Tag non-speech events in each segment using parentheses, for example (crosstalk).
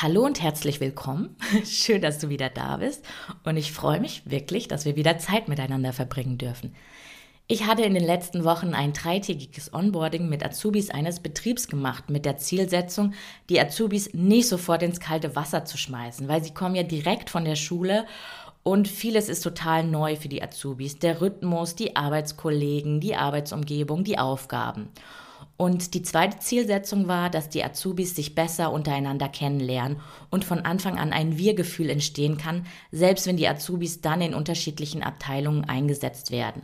Hallo und herzlich willkommen. (laughs) Schön, dass du wieder da bist. Und ich freue mich wirklich, dass wir wieder Zeit miteinander verbringen dürfen. Ich hatte in den letzten Wochen ein dreitägiges Onboarding mit Azubis eines Betriebs gemacht, mit der Zielsetzung, die Azubis nicht sofort ins kalte Wasser zu schmeißen, weil sie kommen ja direkt von der Schule und vieles ist total neu für die Azubis. Der Rhythmus, die Arbeitskollegen, die Arbeitsumgebung, die Aufgaben. Und die zweite Zielsetzung war, dass die Azubis sich besser untereinander kennenlernen und von Anfang an ein Wir-Gefühl entstehen kann, selbst wenn die Azubis dann in unterschiedlichen Abteilungen eingesetzt werden.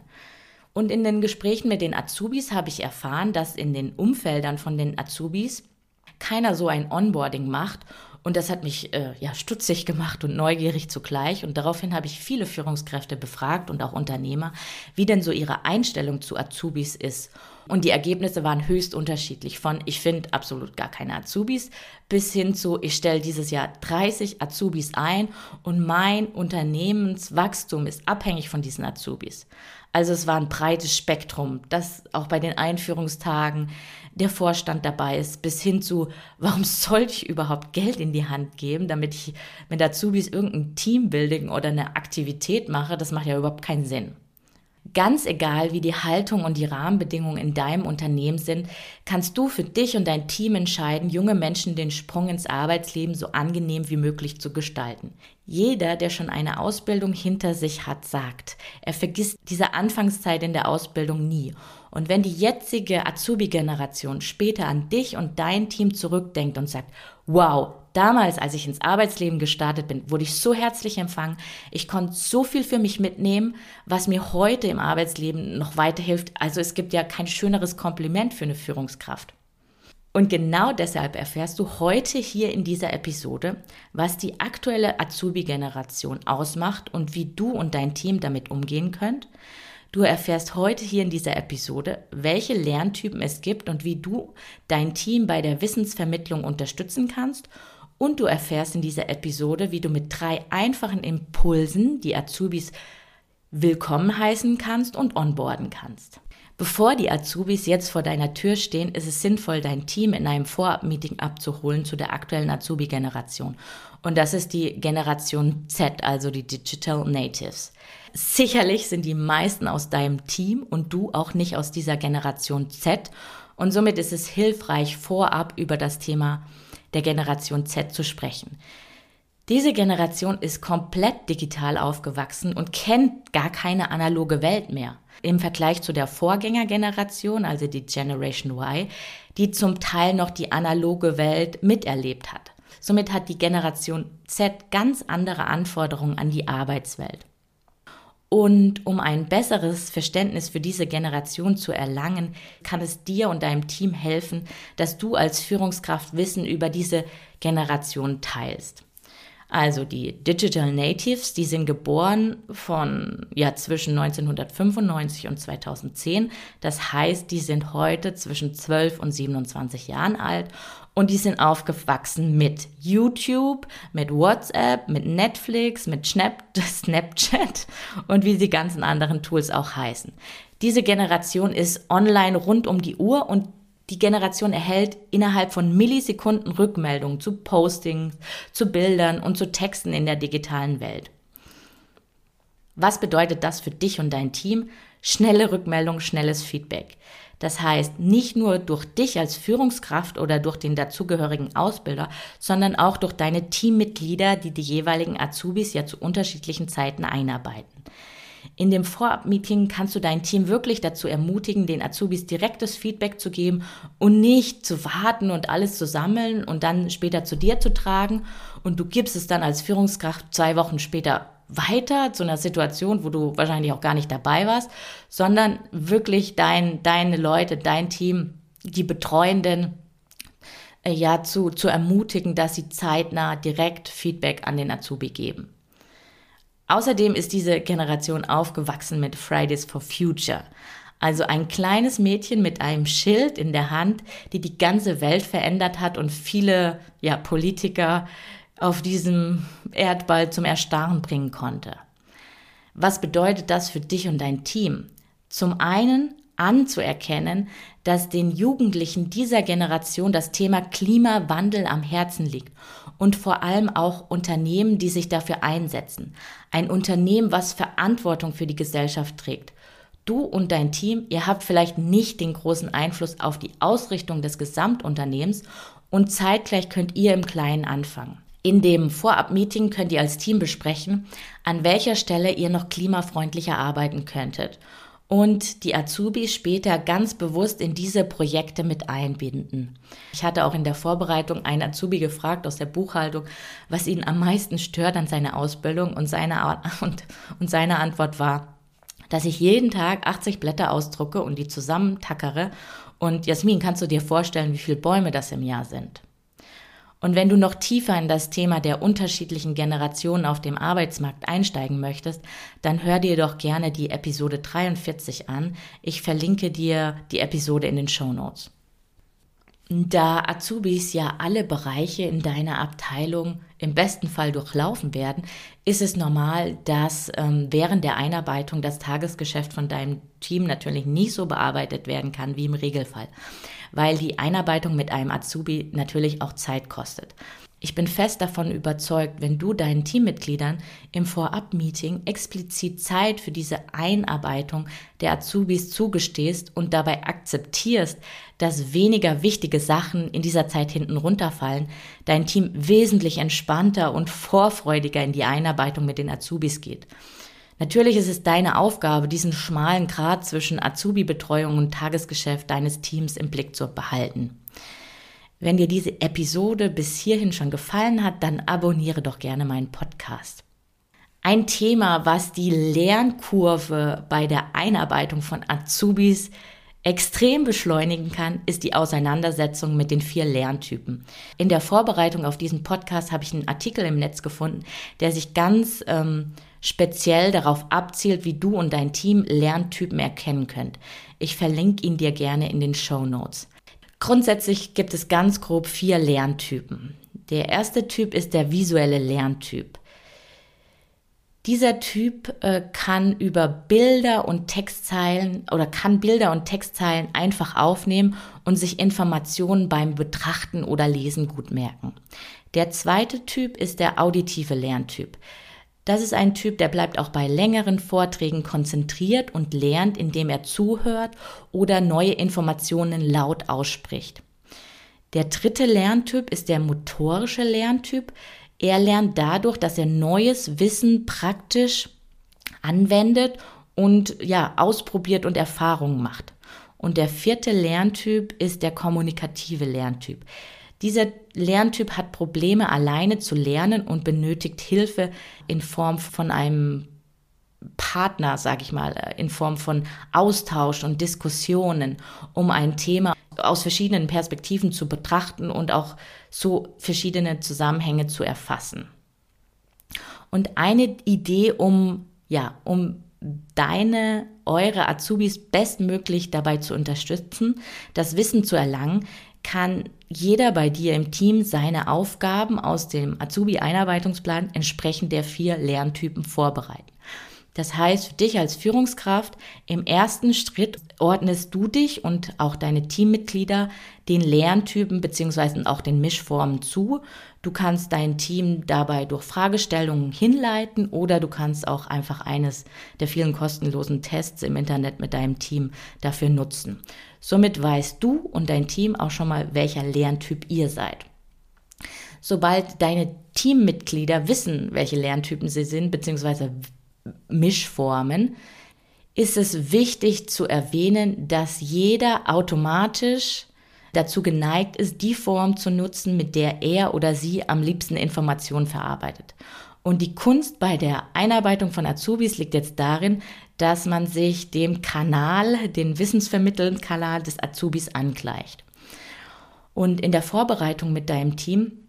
Und in den Gesprächen mit den Azubis habe ich erfahren, dass in den Umfeldern von den Azubis keiner so ein Onboarding macht und das hat mich äh, ja stutzig gemacht und neugierig zugleich. Und daraufhin habe ich viele Führungskräfte befragt und auch Unternehmer, wie denn so ihre Einstellung zu Azubis ist. Und die Ergebnisse waren höchst unterschiedlich. Von ich finde absolut gar keine Azubis bis hin zu ich stelle dieses Jahr 30 Azubis ein und mein Unternehmenswachstum ist abhängig von diesen Azubis. Also es war ein breites Spektrum, das auch bei den Einführungstagen der Vorstand dabei ist, bis hin zu, warum soll ich überhaupt Geld in die Hand geben, damit ich mit Azubis irgendein Teambuilding oder eine Aktivität mache, das macht ja überhaupt keinen Sinn. Ganz egal, wie die Haltung und die Rahmenbedingungen in deinem Unternehmen sind, kannst du für dich und dein Team entscheiden, junge Menschen den Sprung ins Arbeitsleben so angenehm wie möglich zu gestalten. Jeder, der schon eine Ausbildung hinter sich hat, sagt, er vergisst diese Anfangszeit in der Ausbildung nie. Und wenn die jetzige Azubi-Generation später an dich und dein Team zurückdenkt und sagt, wow, damals, als ich ins Arbeitsleben gestartet bin, wurde ich so herzlich empfangen. Ich konnte so viel für mich mitnehmen, was mir heute im Arbeitsleben noch weiterhilft. Also es gibt ja kein schöneres Kompliment für eine Führungskraft. Und genau deshalb erfährst du heute hier in dieser Episode, was die aktuelle Azubi-Generation ausmacht und wie du und dein Team damit umgehen könnt. Du erfährst heute hier in dieser Episode, welche Lerntypen es gibt und wie du dein Team bei der Wissensvermittlung unterstützen kannst und du erfährst in dieser Episode, wie du mit drei einfachen Impulsen die Azubis willkommen heißen kannst und onboarden kannst. Bevor die Azubis jetzt vor deiner Tür stehen, ist es sinnvoll, dein Team in einem Vorab-Meeting abzuholen zu der aktuellen Azubi-Generation. Und das ist die Generation Z, also die Digital Natives. Sicherlich sind die meisten aus deinem Team und du auch nicht aus dieser Generation Z. Und somit ist es hilfreich, vorab über das Thema der Generation Z zu sprechen. Diese Generation ist komplett digital aufgewachsen und kennt gar keine analoge Welt mehr. Im Vergleich zu der Vorgängergeneration, also die Generation Y, die zum Teil noch die analoge Welt miterlebt hat. Somit hat die Generation Z ganz andere Anforderungen an die Arbeitswelt. Und um ein besseres Verständnis für diese Generation zu erlangen, kann es dir und deinem Team helfen, dass du als Führungskraft Wissen über diese Generation teilst. Also die Digital Natives, die sind geboren von ja zwischen 1995 und 2010. Das heißt, die sind heute zwischen 12 und 27 Jahren alt und die sind aufgewachsen mit YouTube, mit WhatsApp, mit Netflix, mit Snap (laughs) Snapchat und wie die ganzen anderen Tools auch heißen. Diese Generation ist online rund um die Uhr und die Generation erhält innerhalb von Millisekunden Rückmeldungen zu Postings, zu Bildern und zu Texten in der digitalen Welt. Was bedeutet das für dich und dein Team? Schnelle Rückmeldung, schnelles Feedback. Das heißt, nicht nur durch dich als Führungskraft oder durch den dazugehörigen Ausbilder, sondern auch durch deine Teammitglieder, die die jeweiligen Azubis ja zu unterschiedlichen Zeiten einarbeiten. In dem Vorab-Meeting kannst du dein Team wirklich dazu ermutigen, den Azubis direktes Feedback zu geben und nicht zu warten und alles zu sammeln und dann später zu dir zu tragen. Und du gibst es dann als Führungskraft zwei Wochen später weiter zu einer Situation, wo du wahrscheinlich auch gar nicht dabei warst, sondern wirklich dein, deine Leute, dein Team, die Betreuenden äh, ja zu, zu ermutigen, dass sie zeitnah direkt Feedback an den Azubi geben. Außerdem ist diese Generation aufgewachsen mit Fridays for Future. Also ein kleines Mädchen mit einem Schild in der Hand, die die ganze Welt verändert hat und viele ja, Politiker auf diesem Erdball zum Erstarren bringen konnte. Was bedeutet das für dich und dein Team? Zum einen anzuerkennen, dass den Jugendlichen dieser Generation das Thema Klimawandel am Herzen liegt und vor allem auch Unternehmen, die sich dafür einsetzen. Ein Unternehmen, was Verantwortung für die Gesellschaft trägt. Du und dein Team, ihr habt vielleicht nicht den großen Einfluss auf die Ausrichtung des Gesamtunternehmens und zeitgleich könnt ihr im Kleinen anfangen. In dem Vorab-Meeting könnt ihr als Team besprechen, an welcher Stelle ihr noch klimafreundlicher arbeiten könntet und die Azubis später ganz bewusst in diese Projekte mit einbinden. Ich hatte auch in der Vorbereitung einen Azubi gefragt aus der Buchhaltung, was ihn am meisten stört an seiner Ausbildung und seine, (laughs) und, und seine Antwort war, dass ich jeden Tag 80 Blätter ausdrucke und die zusammentackere. Und Jasmin, kannst du dir vorstellen, wie viele Bäume das im Jahr sind? Und wenn du noch tiefer in das Thema der unterschiedlichen Generationen auf dem Arbeitsmarkt einsteigen möchtest, dann hör dir doch gerne die Episode 43 an. Ich verlinke dir die Episode in den Show Notes. Da Azubis ja alle Bereiche in deiner Abteilung im besten Fall durchlaufen werden, ist es normal, dass ähm, während der Einarbeitung das Tagesgeschäft von deinem Team natürlich nicht so bearbeitet werden kann wie im Regelfall, weil die Einarbeitung mit einem Azubi natürlich auch Zeit kostet. Ich bin fest davon überzeugt, wenn du deinen Teammitgliedern im Vorab-Meeting explizit Zeit für diese Einarbeitung der Azubis zugestehst und dabei akzeptierst, dass weniger wichtige Sachen in dieser Zeit hinten runterfallen, dein Team wesentlich entspannter und vorfreudiger in die Einarbeitung mit den Azubis geht. Natürlich ist es deine Aufgabe, diesen schmalen Grat zwischen Azubi-Betreuung und Tagesgeschäft deines Teams im Blick zu behalten. Wenn dir diese Episode bis hierhin schon gefallen hat, dann abonniere doch gerne meinen Podcast. Ein Thema, was die Lernkurve bei der Einarbeitung von Azubis extrem beschleunigen kann, ist die Auseinandersetzung mit den vier Lerntypen. In der Vorbereitung auf diesen Podcast habe ich einen Artikel im Netz gefunden, der sich ganz ähm, speziell darauf abzielt, wie du und dein Team Lerntypen erkennen könnt. Ich verlinke ihn dir gerne in den Show Notes. Grundsätzlich gibt es ganz grob vier Lerntypen. Der erste Typ ist der visuelle Lerntyp. Dieser Typ äh, kann über Bilder und Textzeilen oder kann Bilder und Textzeilen einfach aufnehmen und sich Informationen beim Betrachten oder Lesen gut merken. Der zweite Typ ist der auditive Lerntyp. Das ist ein Typ, der bleibt auch bei längeren Vorträgen konzentriert und lernt, indem er zuhört oder neue Informationen laut ausspricht. Der dritte Lerntyp ist der motorische Lerntyp. Er lernt dadurch, dass er neues Wissen praktisch anwendet und ja, ausprobiert und Erfahrungen macht. Und der vierte Lerntyp ist der kommunikative Lerntyp. Dieser Lerntyp hat Probleme alleine zu lernen und benötigt Hilfe in Form von einem Partner, sage ich mal, äh, in Form von Austausch und Diskussionen, um ein Thema aus verschiedenen Perspektiven zu betrachten und auch so verschiedene Zusammenhänge zu erfassen. Und eine Idee, um ja, um deine, eure Azubis bestmöglich dabei zu unterstützen, das Wissen zu erlangen, kann jeder bei dir im Team seine Aufgaben aus dem Azubi-Einarbeitungsplan entsprechend der vier Lerntypen vorbereiten. Das heißt, für dich als Führungskraft, im ersten Schritt ordnest du dich und auch deine Teammitglieder den Lerntypen beziehungsweise auch den Mischformen zu. Du kannst dein Team dabei durch Fragestellungen hinleiten oder du kannst auch einfach eines der vielen kostenlosen Tests im Internet mit deinem Team dafür nutzen. Somit weißt du und dein Team auch schon mal, welcher Lerntyp ihr seid. Sobald deine Teammitglieder wissen, welche Lerntypen sie sind, beziehungsweise Mischformen, ist es wichtig zu erwähnen, dass jeder automatisch dazu geneigt ist, die Form zu nutzen, mit der er oder sie am liebsten Informationen verarbeitet. Und die Kunst bei der Einarbeitung von Azubis liegt jetzt darin, dass man sich dem Kanal, den wissensvermittelnden Kanal des Azubis angleicht. Und in der Vorbereitung mit deinem Team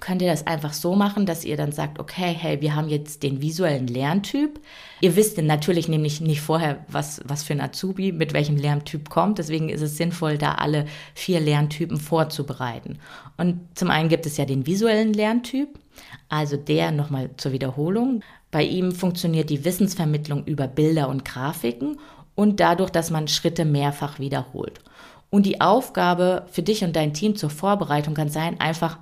könnt ihr das einfach so machen, dass ihr dann sagt, okay, hey, wir haben jetzt den visuellen Lerntyp. Ihr wisst natürlich nämlich nicht vorher, was, was für ein Azubi mit welchem Lerntyp kommt. Deswegen ist es sinnvoll, da alle vier Lerntypen vorzubereiten. Und zum einen gibt es ja den visuellen Lerntyp, also der nochmal zur Wiederholung. Bei ihm funktioniert die Wissensvermittlung über Bilder und Grafiken und dadurch, dass man Schritte mehrfach wiederholt. Und die Aufgabe für dich und dein Team zur Vorbereitung kann sein, einfach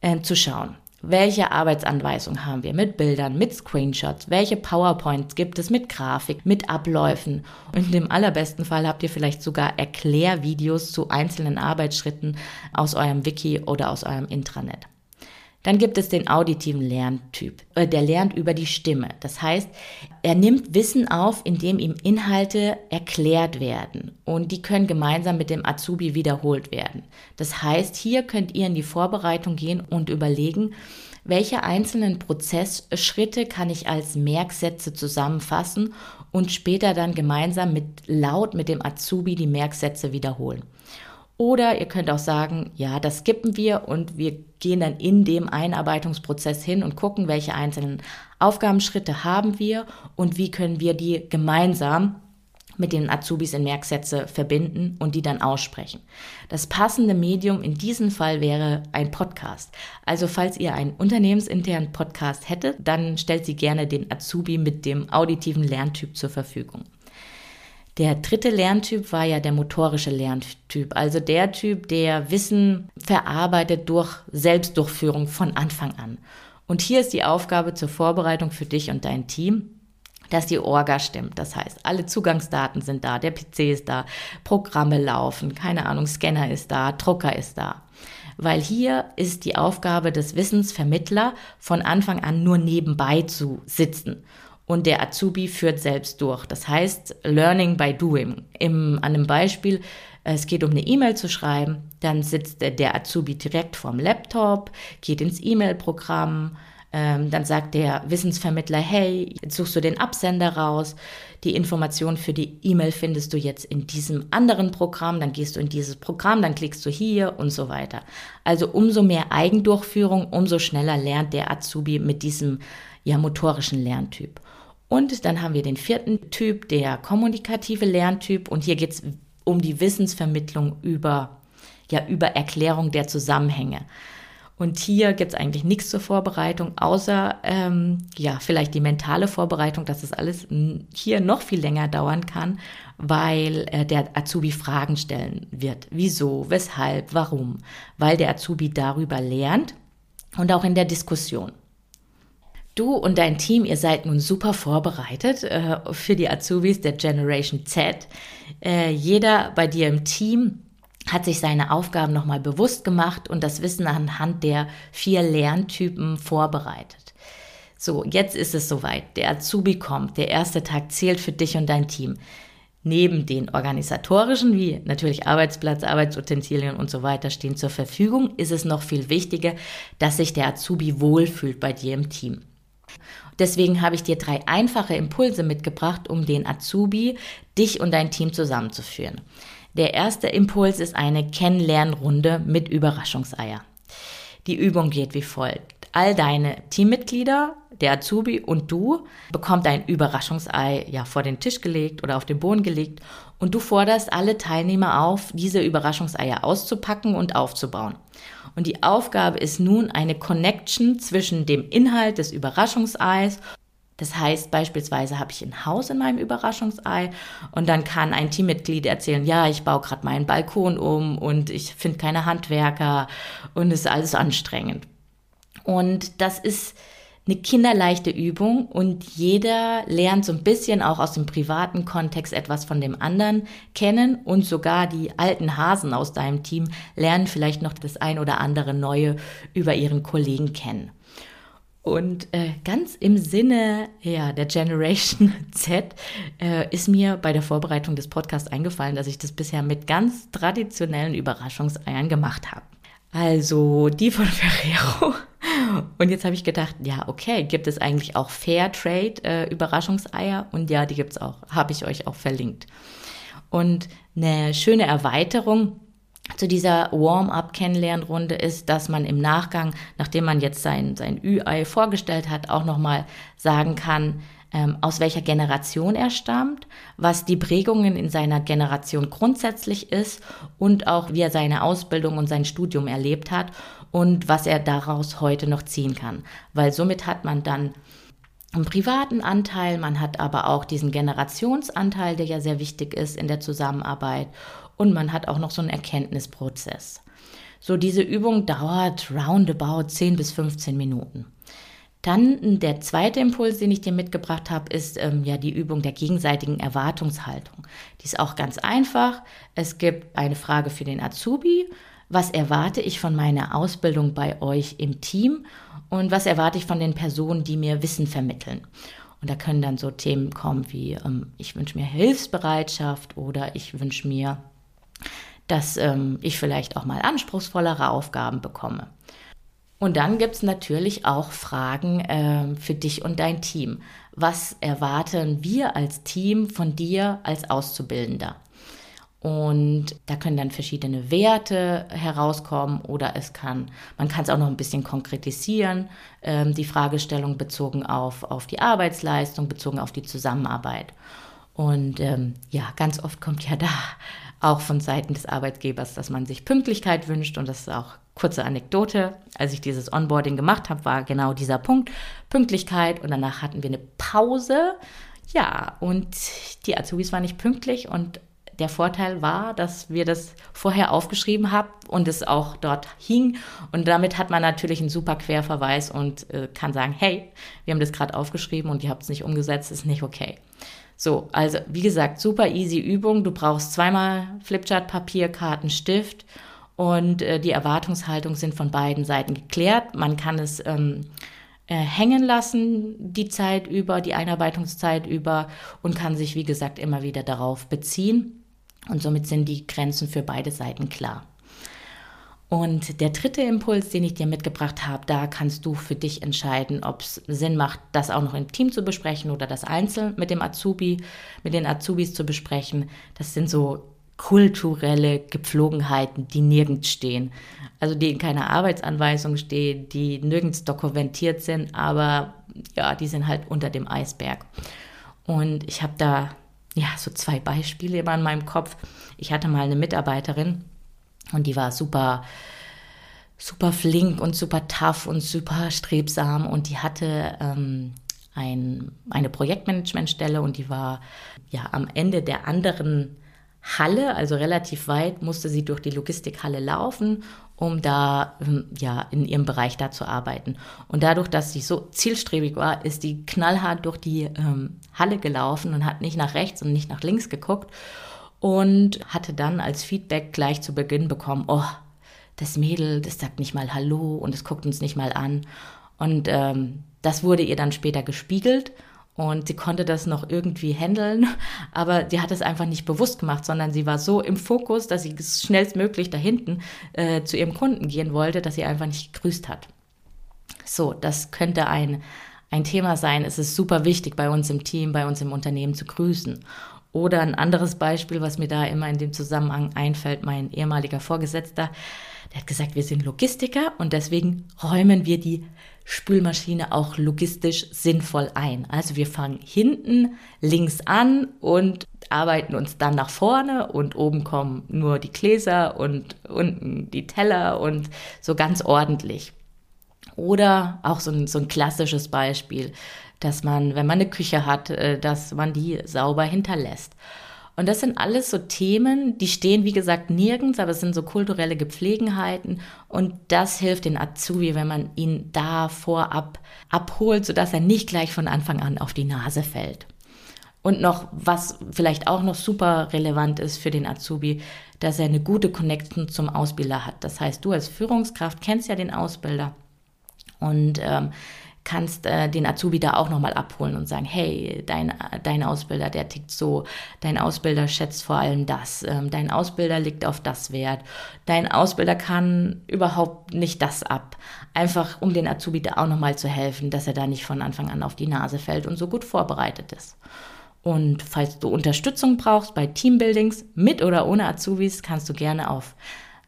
äh, zu schauen. Welche Arbeitsanweisungen haben wir mit Bildern, mit Screenshots? Welche PowerPoints gibt es mit Grafik, mit Abläufen? Und im allerbesten Fall habt ihr vielleicht sogar Erklärvideos zu einzelnen Arbeitsschritten aus eurem Wiki oder aus eurem Intranet. Dann gibt es den auditiven Lerntyp. Äh, der lernt über die Stimme. Das heißt, er nimmt Wissen auf, indem ihm Inhalte erklärt werden. Und die können gemeinsam mit dem Azubi wiederholt werden. Das heißt, hier könnt ihr in die Vorbereitung gehen und überlegen, welche einzelnen Prozessschritte kann ich als Merksätze zusammenfassen und später dann gemeinsam mit laut mit dem Azubi die Merksätze wiederholen. Oder ihr könnt auch sagen, ja, das skippen wir und wir gehen dann in dem Einarbeitungsprozess hin und gucken, welche einzelnen Aufgabenschritte haben wir und wie können wir die gemeinsam mit den Azubis in Merksätze verbinden und die dann aussprechen. Das passende Medium in diesem Fall wäre ein Podcast. Also falls ihr einen unternehmensinternen Podcast hättet, dann stellt sie gerne den Azubi mit dem auditiven Lerntyp zur Verfügung. Der dritte Lerntyp war ja der motorische Lerntyp, also der Typ, der Wissen verarbeitet durch Selbstdurchführung von Anfang an. Und hier ist die Aufgabe zur Vorbereitung für dich und dein Team, dass die Orga stimmt. Das heißt, alle Zugangsdaten sind da, der PC ist da, Programme laufen, keine Ahnung, Scanner ist da, Drucker ist da. Weil hier ist die Aufgabe des Wissensvermittler von Anfang an nur nebenbei zu sitzen und der Azubi führt selbst durch. Das heißt, Learning by Doing. Im, an einem Beispiel, es geht um eine E-Mail zu schreiben, dann sitzt der Azubi direkt vorm Laptop, geht ins E-Mail-Programm, ähm, dann sagt der Wissensvermittler, hey, jetzt suchst du den Absender raus, die Information für die E-Mail findest du jetzt in diesem anderen Programm, dann gehst du in dieses Programm, dann klickst du hier und so weiter. Also umso mehr Eigendurchführung, umso schneller lernt der Azubi mit diesem ja, motorischen Lerntyp. Und dann haben wir den vierten Typ, der kommunikative Lerntyp. Und hier geht es um die Wissensvermittlung über, ja, über Erklärung der Zusammenhänge. Und hier gibt es eigentlich nichts zur Vorbereitung, außer ähm, ja, vielleicht die mentale Vorbereitung, dass es alles hier noch viel länger dauern kann, weil äh, der Azubi Fragen stellen wird. Wieso, weshalb, warum? Weil der Azubi darüber lernt und auch in der Diskussion. Du und dein Team, ihr seid nun super vorbereitet äh, für die Azubis der Generation Z. Äh, jeder bei dir im Team hat sich seine Aufgaben nochmal bewusst gemacht und das Wissen anhand der vier Lerntypen vorbereitet. So, jetzt ist es soweit. Der Azubi kommt. Der erste Tag zählt für dich und dein Team. Neben den organisatorischen, wie natürlich Arbeitsplatz, Arbeitsutensilien und so weiter stehen zur Verfügung, ist es noch viel wichtiger, dass sich der Azubi wohlfühlt bei dir im Team. Deswegen habe ich dir drei einfache Impulse mitgebracht, um den Azubi, dich und dein Team zusammenzuführen. Der erste Impuls ist eine Kennenlernrunde mit Überraschungseier. Die Übung geht wie folgt. All deine Teammitglieder, der Azubi und du bekommt ein Überraschungsei ja vor den Tisch gelegt oder auf den Boden gelegt und du forderst alle Teilnehmer auf, diese Überraschungseier auszupacken und aufzubauen. Und die Aufgabe ist nun eine Connection zwischen dem Inhalt des Überraschungseis das heißt, beispielsweise habe ich ein Haus in meinem Überraschungsei und dann kann ein Teammitglied erzählen, ja, ich baue gerade meinen Balkon um und ich finde keine Handwerker und es ist alles anstrengend. Und das ist eine kinderleichte Übung und jeder lernt so ein bisschen auch aus dem privaten Kontext etwas von dem anderen kennen und sogar die alten Hasen aus deinem Team lernen vielleicht noch das ein oder andere Neue über ihren Kollegen kennen. Und äh, ganz im Sinne ja, der Generation (laughs) Z äh, ist mir bei der Vorbereitung des Podcasts eingefallen, dass ich das bisher mit ganz traditionellen Überraschungseiern gemacht habe. Also die von (laughs) Ferrero. Und jetzt habe ich gedacht, ja, okay, gibt es eigentlich auch Fairtrade äh, Überraschungseier? Und ja, die gibt es auch, habe ich euch auch verlinkt. Und eine schöne Erweiterung zu dieser Warm-up-Kennenlernrunde ist, dass man im Nachgang, nachdem man jetzt sein, sein Ü-Ei vorgestellt hat, auch nochmal sagen kann, ähm, aus welcher Generation er stammt, was die Prägungen in seiner Generation grundsätzlich ist und auch wie er seine Ausbildung und sein Studium erlebt hat und was er daraus heute noch ziehen kann. Weil somit hat man dann einen privaten Anteil, man hat aber auch diesen Generationsanteil, der ja sehr wichtig ist in der Zusammenarbeit und man hat auch noch so einen Erkenntnisprozess. So, diese Übung dauert roundabout 10 bis 15 Minuten. Dann der zweite Impuls, den ich dir mitgebracht habe, ist ähm, ja die Übung der gegenseitigen Erwartungshaltung. Die ist auch ganz einfach. Es gibt eine Frage für den Azubi. Was erwarte ich von meiner Ausbildung bei euch im Team? Und was erwarte ich von den Personen, die mir Wissen vermitteln? Und da können dann so Themen kommen wie, ähm, ich wünsche mir Hilfsbereitschaft oder ich wünsche mir dass ähm, ich vielleicht auch mal anspruchsvollere Aufgaben bekomme. Und dann gibt es natürlich auch Fragen äh, für dich und dein Team. Was erwarten wir als Team von dir als Auszubildender? Und da können dann verschiedene Werte herauskommen oder es kann, man kann es auch noch ein bisschen konkretisieren, ähm, die Fragestellung bezogen auf, auf die Arbeitsleistung, bezogen auf die Zusammenarbeit. Und ähm, ja, ganz oft kommt ja da auch von Seiten des Arbeitgebers, dass man sich Pünktlichkeit wünscht. Und das ist auch kurze Anekdote. Als ich dieses Onboarding gemacht habe, war genau dieser Punkt Pünktlichkeit. Und danach hatten wir eine Pause. Ja, und die Azubis waren nicht pünktlich. Und der Vorteil war, dass wir das vorher aufgeschrieben haben und es auch dort hing. Und damit hat man natürlich einen super Querverweis und äh, kann sagen, hey, wir haben das gerade aufgeschrieben und ihr habt es nicht umgesetzt, ist nicht okay. So, also wie gesagt, super easy Übung. Du brauchst zweimal Flipchart, Papier, Karten, Stift und äh, die Erwartungshaltung sind von beiden Seiten geklärt. Man kann es ähm, äh, hängen lassen die Zeit über, die Einarbeitungszeit über und kann sich, wie gesagt, immer wieder darauf beziehen. Und somit sind die Grenzen für beide Seiten klar. Und der dritte Impuls, den ich dir mitgebracht habe, da kannst du für dich entscheiden, ob es Sinn macht, das auch noch im Team zu besprechen oder das einzeln mit dem Azubi, mit den Azubis zu besprechen. Das sind so kulturelle Gepflogenheiten, die nirgends stehen. Also die in keiner Arbeitsanweisung stehen, die nirgends dokumentiert sind, aber ja, die sind halt unter dem Eisberg. Und ich habe da ja so zwei Beispiele immer in meinem Kopf. Ich hatte mal eine Mitarbeiterin, und die war super, super flink und super tough und super strebsam und die hatte ähm, ein, eine Projektmanagementstelle und die war ja am Ende der anderen Halle, also relativ weit, musste sie durch die Logistikhalle laufen, um da ähm, ja in ihrem Bereich da zu arbeiten. Und dadurch, dass sie so zielstrebig war, ist die knallhart durch die ähm, Halle gelaufen und hat nicht nach rechts und nicht nach links geguckt und hatte dann als Feedback gleich zu Beginn bekommen, oh, das Mädel, das sagt nicht mal Hallo und es guckt uns nicht mal an. Und ähm, das wurde ihr dann später gespiegelt und sie konnte das noch irgendwie handeln, aber sie hat es einfach nicht bewusst gemacht, sondern sie war so im Fokus, dass sie schnellstmöglich da hinten äh, zu ihrem Kunden gehen wollte, dass sie einfach nicht gegrüßt hat. So, das könnte ein, ein Thema sein. Es ist super wichtig bei uns im Team, bei uns im Unternehmen zu grüßen. Oder ein anderes Beispiel, was mir da immer in dem Zusammenhang einfällt, mein ehemaliger Vorgesetzter, der hat gesagt, wir sind Logistiker und deswegen räumen wir die Spülmaschine auch logistisch sinnvoll ein. Also wir fangen hinten links an und arbeiten uns dann nach vorne und oben kommen nur die Gläser und unten die Teller und so ganz ordentlich. Oder auch so ein, so ein klassisches Beispiel dass man, wenn man eine Küche hat, äh, dass man die sauber hinterlässt. Und das sind alles so Themen, die stehen, wie gesagt, nirgends, aber es sind so kulturelle Gepflegenheiten. Und das hilft den Azubi, wenn man ihn da vorab abholt, sodass er nicht gleich von Anfang an auf die Nase fällt. Und noch, was vielleicht auch noch super relevant ist für den Azubi, dass er eine gute Connection zum Ausbilder hat. Das heißt, du als Führungskraft kennst ja den Ausbilder. Und ähm, kannst äh, den Azubi da auch nochmal abholen und sagen, hey, dein, dein Ausbilder, der tickt so, dein Ausbilder schätzt vor allem das, ähm, dein Ausbilder liegt auf das Wert, dein Ausbilder kann überhaupt nicht das ab. Einfach, um den Azubi da auch nochmal zu helfen, dass er da nicht von Anfang an auf die Nase fällt und so gut vorbereitet ist. Und falls du Unterstützung brauchst bei Teambuildings mit oder ohne Azubis, kannst du gerne auf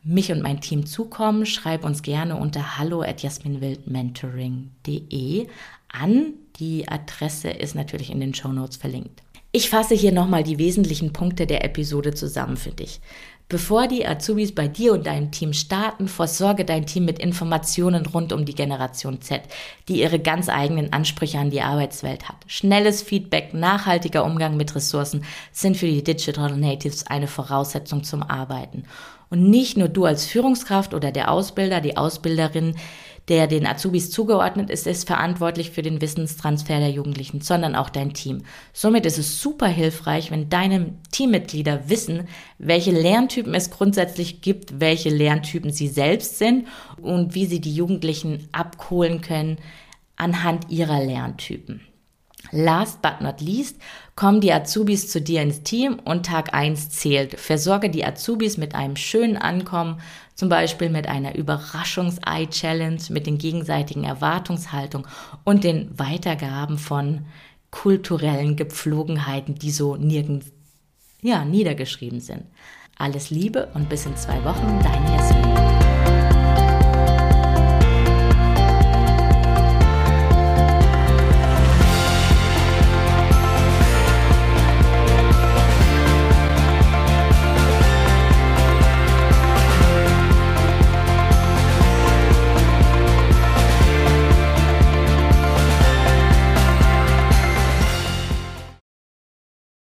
mich und mein Team zukommen, schreib uns gerne unter hallo at jasminwildmentoring.de an. Die Adresse ist natürlich in den Show Notes verlinkt. Ich fasse hier nochmal die wesentlichen Punkte der Episode zusammen für dich. Bevor die Azubis bei dir und deinem Team starten, versorge dein Team mit Informationen rund um die Generation Z, die ihre ganz eigenen Ansprüche an die Arbeitswelt hat. Schnelles Feedback, nachhaltiger Umgang mit Ressourcen sind für die Digital Natives eine Voraussetzung zum Arbeiten. Und nicht nur du als Führungskraft oder der Ausbilder, die Ausbilderin, der den Azubis zugeordnet ist, ist verantwortlich für den Wissenstransfer der Jugendlichen, sondern auch dein Team. Somit ist es super hilfreich, wenn deine Teammitglieder wissen, welche Lerntypen es grundsätzlich gibt, welche Lerntypen sie selbst sind und wie sie die Jugendlichen abholen können anhand ihrer Lerntypen. Last but not least kommen die Azubis zu dir ins Team und Tag 1 zählt. Versorge die Azubis mit einem schönen Ankommen, zum Beispiel mit einer Überraschungs-Eye-Challenge, mit den gegenseitigen Erwartungshaltung und den Weitergaben von kulturellen Gepflogenheiten, die so nirgends ja, niedergeschrieben sind. Alles Liebe und bis in zwei Wochen, deine Jasmin.